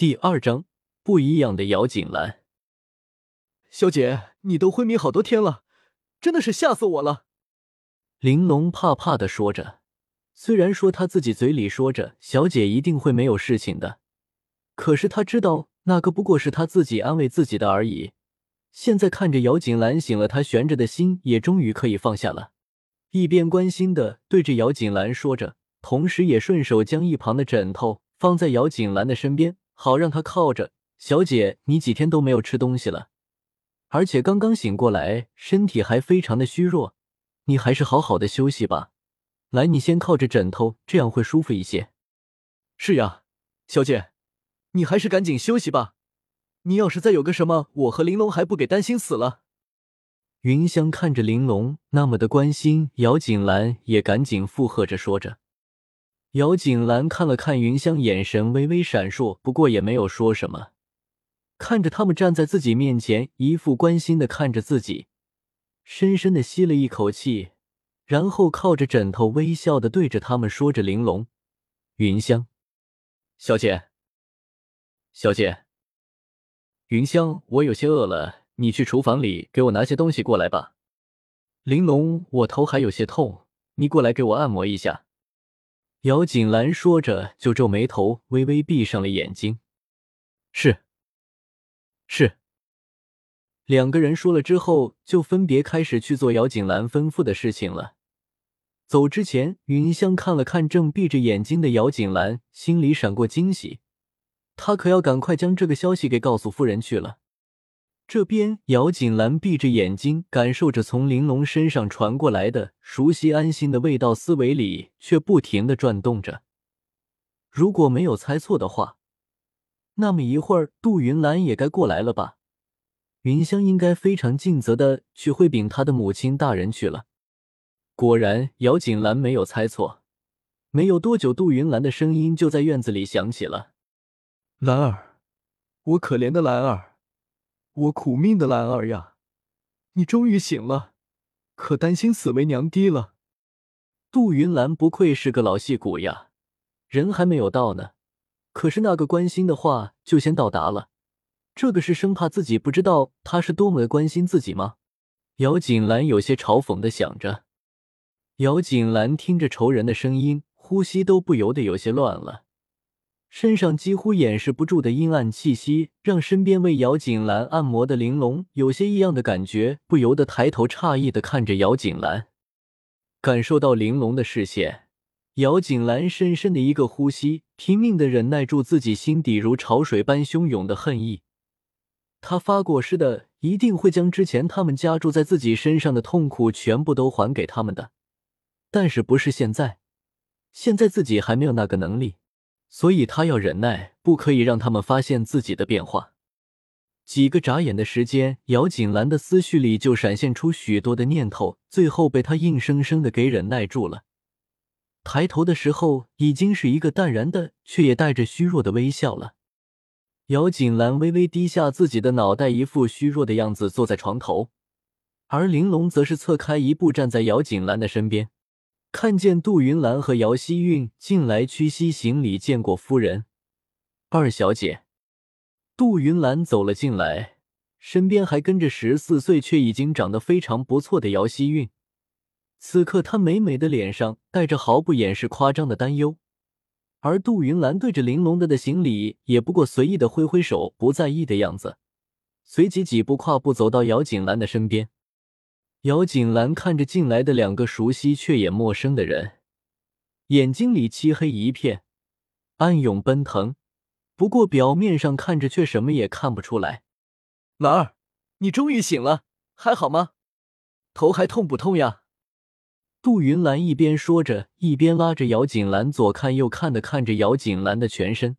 第二章不一样的姚锦兰。小姐，你都昏迷好多天了，真的是吓死我了。玲珑怕怕的说着，虽然说他自己嘴里说着小姐一定会没有事情的，可是他知道那个不过是他自己安慰自己的而已。现在看着姚锦兰醒了，他悬着的心也终于可以放下了，一边关心的对着姚锦兰说着，同时也顺手将一旁的枕头放在姚锦兰的身边。好让他靠着，小姐，你几天都没有吃东西了，而且刚刚醒过来，身体还非常的虚弱，你还是好好的休息吧。来，你先靠着枕头，这样会舒服一些。是呀，小姐，你还是赶紧休息吧。你要是再有个什么，我和玲珑还不给担心死了。云香看着玲珑那么的关心，姚锦兰也赶紧附和着说着。姚锦兰看了看云香，眼神微微闪烁，不过也没有说什么。看着他们站在自己面前，一副关心的看着自己，深深的吸了一口气，然后靠着枕头微笑的对着他们说着：“玲珑，云香，小姐，小姐，云香，我有些饿了，你去厨房里给我拿些东西过来吧。玲珑，我头还有些痛，你过来给我按摩一下。”姚锦兰说着，就皱眉头，微微闭上了眼睛。是，是。两个人说了之后，就分别开始去做姚锦兰吩咐的事情了。走之前，云香看了看正闭着眼睛的姚锦兰，心里闪过惊喜，她可要赶快将这个消息给告诉夫人去了。这边，姚锦兰闭着眼睛，感受着从玲珑身上传过来的熟悉、安心的味道，思维里却不停的转动着。如果没有猜错的话，那么一会儿杜云兰也该过来了吧？云香应该非常尽责的去会禀她的母亲大人去了。果然，姚锦兰没有猜错。没有多久，杜云兰的声音就在院子里响起了：“兰儿，我可怜的兰儿。”我苦命的兰儿呀，你终于醒了，可担心死为娘爹了。杜云兰不愧是个老戏骨呀，人还没有到呢，可是那个关心的话就先到达了。这个是生怕自己不知道他是多么的关心自己吗？姚锦兰有些嘲讽的想着。姚锦兰听着仇人的声音，呼吸都不由得有些乱了。身上几乎掩饰不住的阴暗气息，让身边为姚锦兰按摩的玲珑有些异样的感觉，不由得抬头诧异的看着姚锦兰。感受到玲珑的视线，姚锦兰深深的一个呼吸，拼命的忍耐住自己心底如潮水般汹涌的恨意。他发过誓的，一定会将之前他们加注在自己身上的痛苦全部都还给他们的。但是不是现在，现在自己还没有那个能力。所以他要忍耐，不可以让他们发现自己的变化。几个眨眼的时间，姚锦兰的思绪里就闪现出许多的念头，最后被他硬生生的给忍耐住了。抬头的时候，已经是一个淡然的，却也带着虚弱的微笑了。姚锦兰微微低下自己的脑袋，一副虚弱的样子，坐在床头，而玲珑则是侧开一步，站在姚锦兰的身边。看见杜云兰和姚希韵进来，屈膝行礼，见过夫人、二小姐。杜云兰走了进来，身边还跟着十四岁却已经长得非常不错的姚希韵。此刻，她美美的脸上带着毫不掩饰夸张的担忧，而杜云兰对着玲珑的的行礼，也不过随意的挥挥手，不在意的样子。随即几步跨步走到姚锦兰的身边。姚锦兰看着进来的两个熟悉却也陌生的人，眼睛里漆黑一片，暗涌奔腾。不过表面上看着却什么也看不出来。兰儿，你终于醒了，还好吗？头还痛不痛呀？杜云兰一边说着，一边拉着姚锦兰左看右看的看着姚锦兰的全身，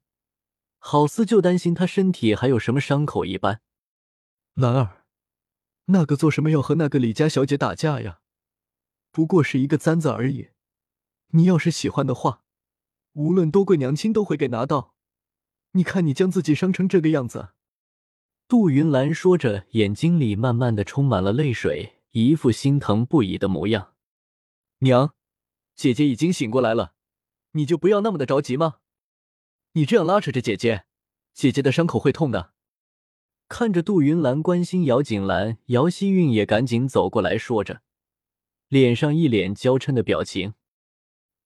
好似就担心她身体还有什么伤口一般。兰儿。那个做什么要和那个李家小姐打架呀？不过是一个簪子而已。你要是喜欢的话，无论多贵娘亲都会给拿到。你看你将自己伤成这个样子。杜云兰说着，眼睛里慢慢的充满了泪水，一副心疼不已的模样。娘，姐姐已经醒过来了，你就不要那么的着急吗？你这样拉扯着姐姐，姐姐的伤口会痛的。看着杜云兰关心姚锦兰，姚希韵也赶紧走过来说着，脸上一脸娇嗔的表情。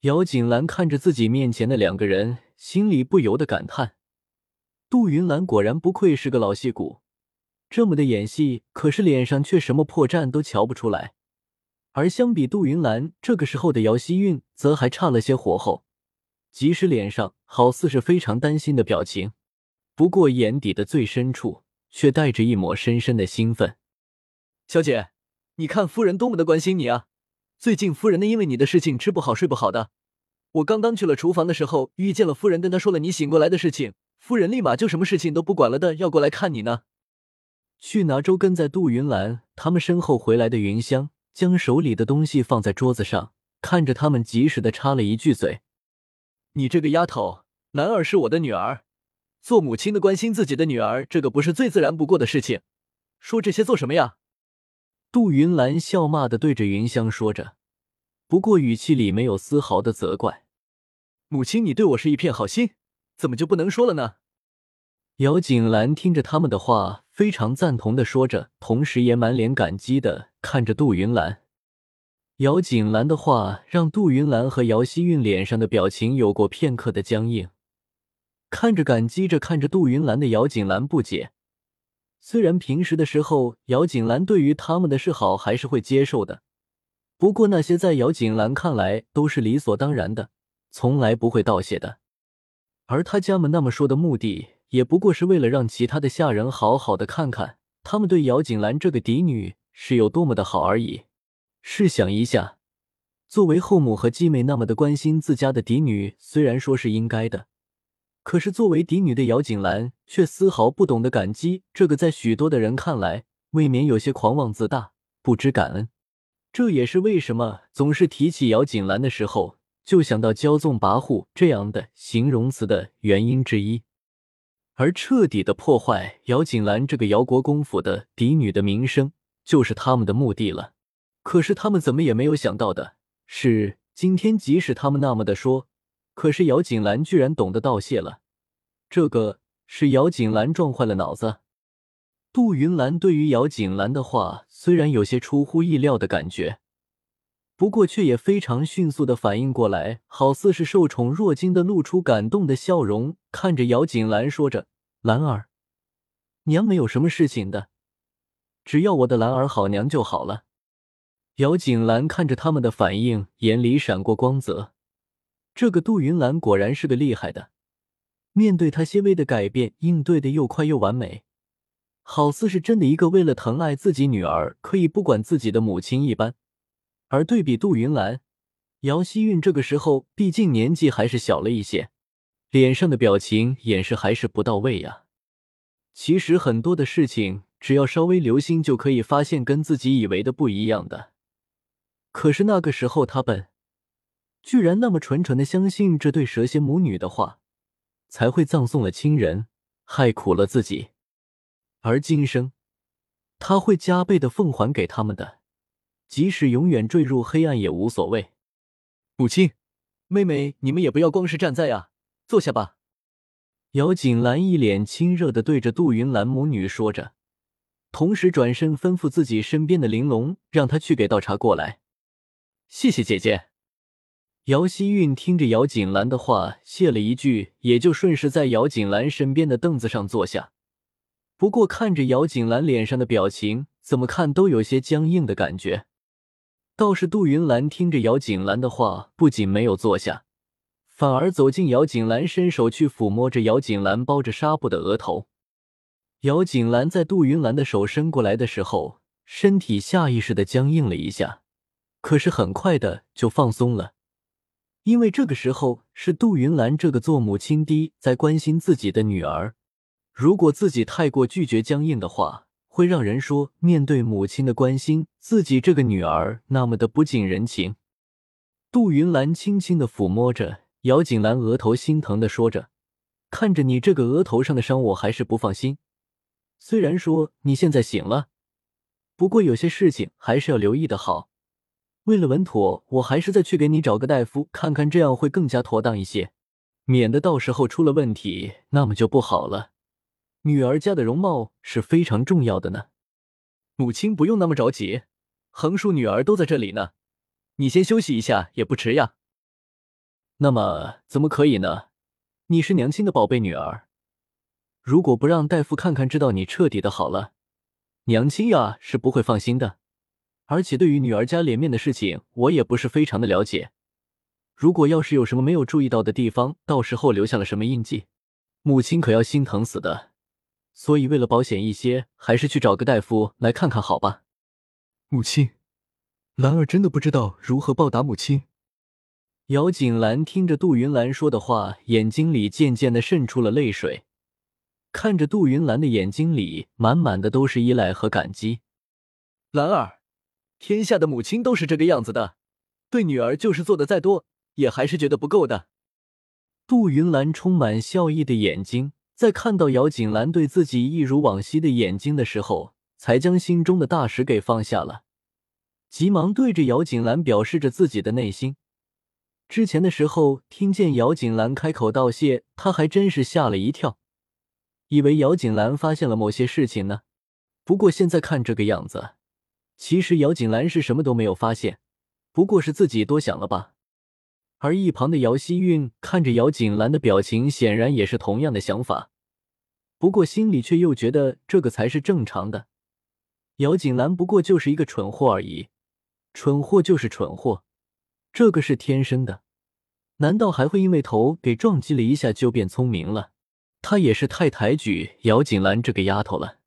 姚锦兰看着自己面前的两个人，心里不由得感叹：杜云兰果然不愧是个老戏骨，这么的演戏，可是脸上却什么破绽都瞧不出来。而相比杜云兰，这个时候的姚希韵则还差了些火候，即使脸上好似是非常担心的表情，不过眼底的最深处。却带着一抹深深的兴奋。小姐，你看夫人多么的关心你啊！最近夫人呢，因为你的事情吃不好睡不好的。我刚刚去了厨房的时候，遇见了夫人，跟她说了你醒过来的事情，夫人立马就什么事情都不管了的，要过来看你呢。去拿粥跟在杜云兰他们身后回来的云香，将手里的东西放在桌子上，看着他们，及时的插了一句嘴：“你这个丫头，兰儿是我的女儿。”做母亲的关心自己的女儿，这个不是最自然不过的事情。说这些做什么呀？杜云兰笑骂的对着云香说着，不过语气里没有丝毫的责怪。母亲，你对我是一片好心，怎么就不能说了呢？姚锦兰听着他们的话，非常赞同的说着，同时也满脸感激的看着杜云兰。姚锦兰的话让杜云兰和姚希韵脸上的表情有过片刻的僵硬。看着感激着看着杜云兰的姚锦兰不解，虽然平时的时候姚锦兰对于他们的示好还是会接受的，不过那些在姚锦兰看来都是理所当然的，从来不会道谢的。而他家们那么说的目的，也不过是为了让其他的下人好好的看看他们对姚锦兰这个嫡女是有多么的好而已。试想一下，作为后母和继妹那么的关心自家的嫡女，虽然说是应该的。可是，作为嫡女的姚锦兰却丝毫不懂得感激，这个在许多的人看来，未免有些狂妄自大，不知感恩。这也是为什么总是提起姚锦兰的时候，就想到骄纵跋扈这样的形容词的原因之一。而彻底的破坏姚锦兰这个姚国公府的嫡女的名声，就是他们的目的了。可是，他们怎么也没有想到的是，今天即使他们那么的说。可是姚锦兰居然懂得道谢了，这个是姚锦兰撞坏了脑子。杜云兰对于姚锦兰的话虽然有些出乎意料的感觉，不过却也非常迅速的反应过来，好似是受宠若惊的露出感动的笑容，看着姚锦兰说着：“兰儿，娘没有什么事情的，只要我的兰儿好，娘就好了。”姚锦兰看着他们的反应，眼里闪过光泽。这个杜云兰果然是个厉害的，面对他些微的改变，应对的又快又完美，好似是真的一个为了疼爱自己女儿可以不管自己的母亲一般。而对比杜云兰，姚希韵这个时候毕竟年纪还是小了一些，脸上的表情掩饰还是不到位呀。其实很多的事情，只要稍微留心就可以发现跟自己以为的不一样的。可是那个时候他笨。居然那么纯纯的相信这对蛇蝎母女的话，才会葬送了亲人，害苦了自己，而今生他会加倍的奉还给他们的，即使永远坠入黑暗也无所谓。母亲，妹妹，你们也不要光是站在呀，坐下吧。姚锦兰一脸亲热的对着杜云兰母女说着，同时转身吩咐自己身边的玲珑，让她去给倒茶过来。谢谢姐姐。姚希韵听着姚锦兰的话，谢了一句，也就顺势在姚锦兰身边的凳子上坐下。不过看着姚锦兰脸上的表情，怎么看都有些僵硬的感觉。倒是杜云兰听着姚锦兰的话，不仅没有坐下，反而走近姚锦兰，伸手去抚摸着姚锦兰包着纱布的额头。姚锦兰在杜云兰的手伸过来的时候，身体下意识的僵硬了一下，可是很快的就放松了。因为这个时候是杜云兰这个做母亲的在关心自己的女儿，如果自己太过拒绝僵硬的话，会让人说面对母亲的关心，自己这个女儿那么的不近人情。杜云兰轻轻的抚摸着姚锦兰额头，心疼的说着：“看着你这个额头上的伤，我还是不放心。虽然说你现在醒了，不过有些事情还是要留意的好。”为了稳妥，我还是再去给你找个大夫看看，这样会更加妥当一些，免得到时候出了问题，那么就不好了。女儿家的容貌是非常重要的呢。母亲不用那么着急，横竖女儿都在这里呢，你先休息一下也不迟呀。那么怎么可以呢？你是娘亲的宝贝女儿，如果不让大夫看看，知道你彻底的好了，娘亲呀是不会放心的。而且对于女儿家脸面的事情，我也不是非常的了解。如果要是有什么没有注意到的地方，到时候留下了什么印记，母亲可要心疼死的。所以为了保险一些，还是去找个大夫来看看好吧。母亲，兰儿真的不知道如何报答母亲。姚锦兰听着杜云兰说的话，眼睛里渐渐的渗出了泪水，看着杜云兰的眼睛里满满的都是依赖和感激。兰儿，天下的母亲都是这个样子的，对女儿就是做的再多，也还是觉得不够的。杜云兰充满笑意的眼睛，在看到姚锦兰对自己一如往昔的眼睛的时候，才将心中的大石给放下了，急忙对着姚锦兰表示着自己的内心。之前的时候，听见姚锦兰开口道谢，他还真是吓了一跳，以为姚锦兰发现了某些事情呢。不过现在看这个样子，其实姚锦兰是什么都没有发现，不过是自己多想了吧。而一旁的姚希韵看着姚锦兰的表情，显然也是同样的想法，不过心里却又觉得这个才是正常的。姚锦兰不过就是一个蠢货而已，蠢货就是蠢货。这个是天生的，难道还会因为头给撞击了一下就变聪明了？他也是太抬举姚锦兰这个丫头了。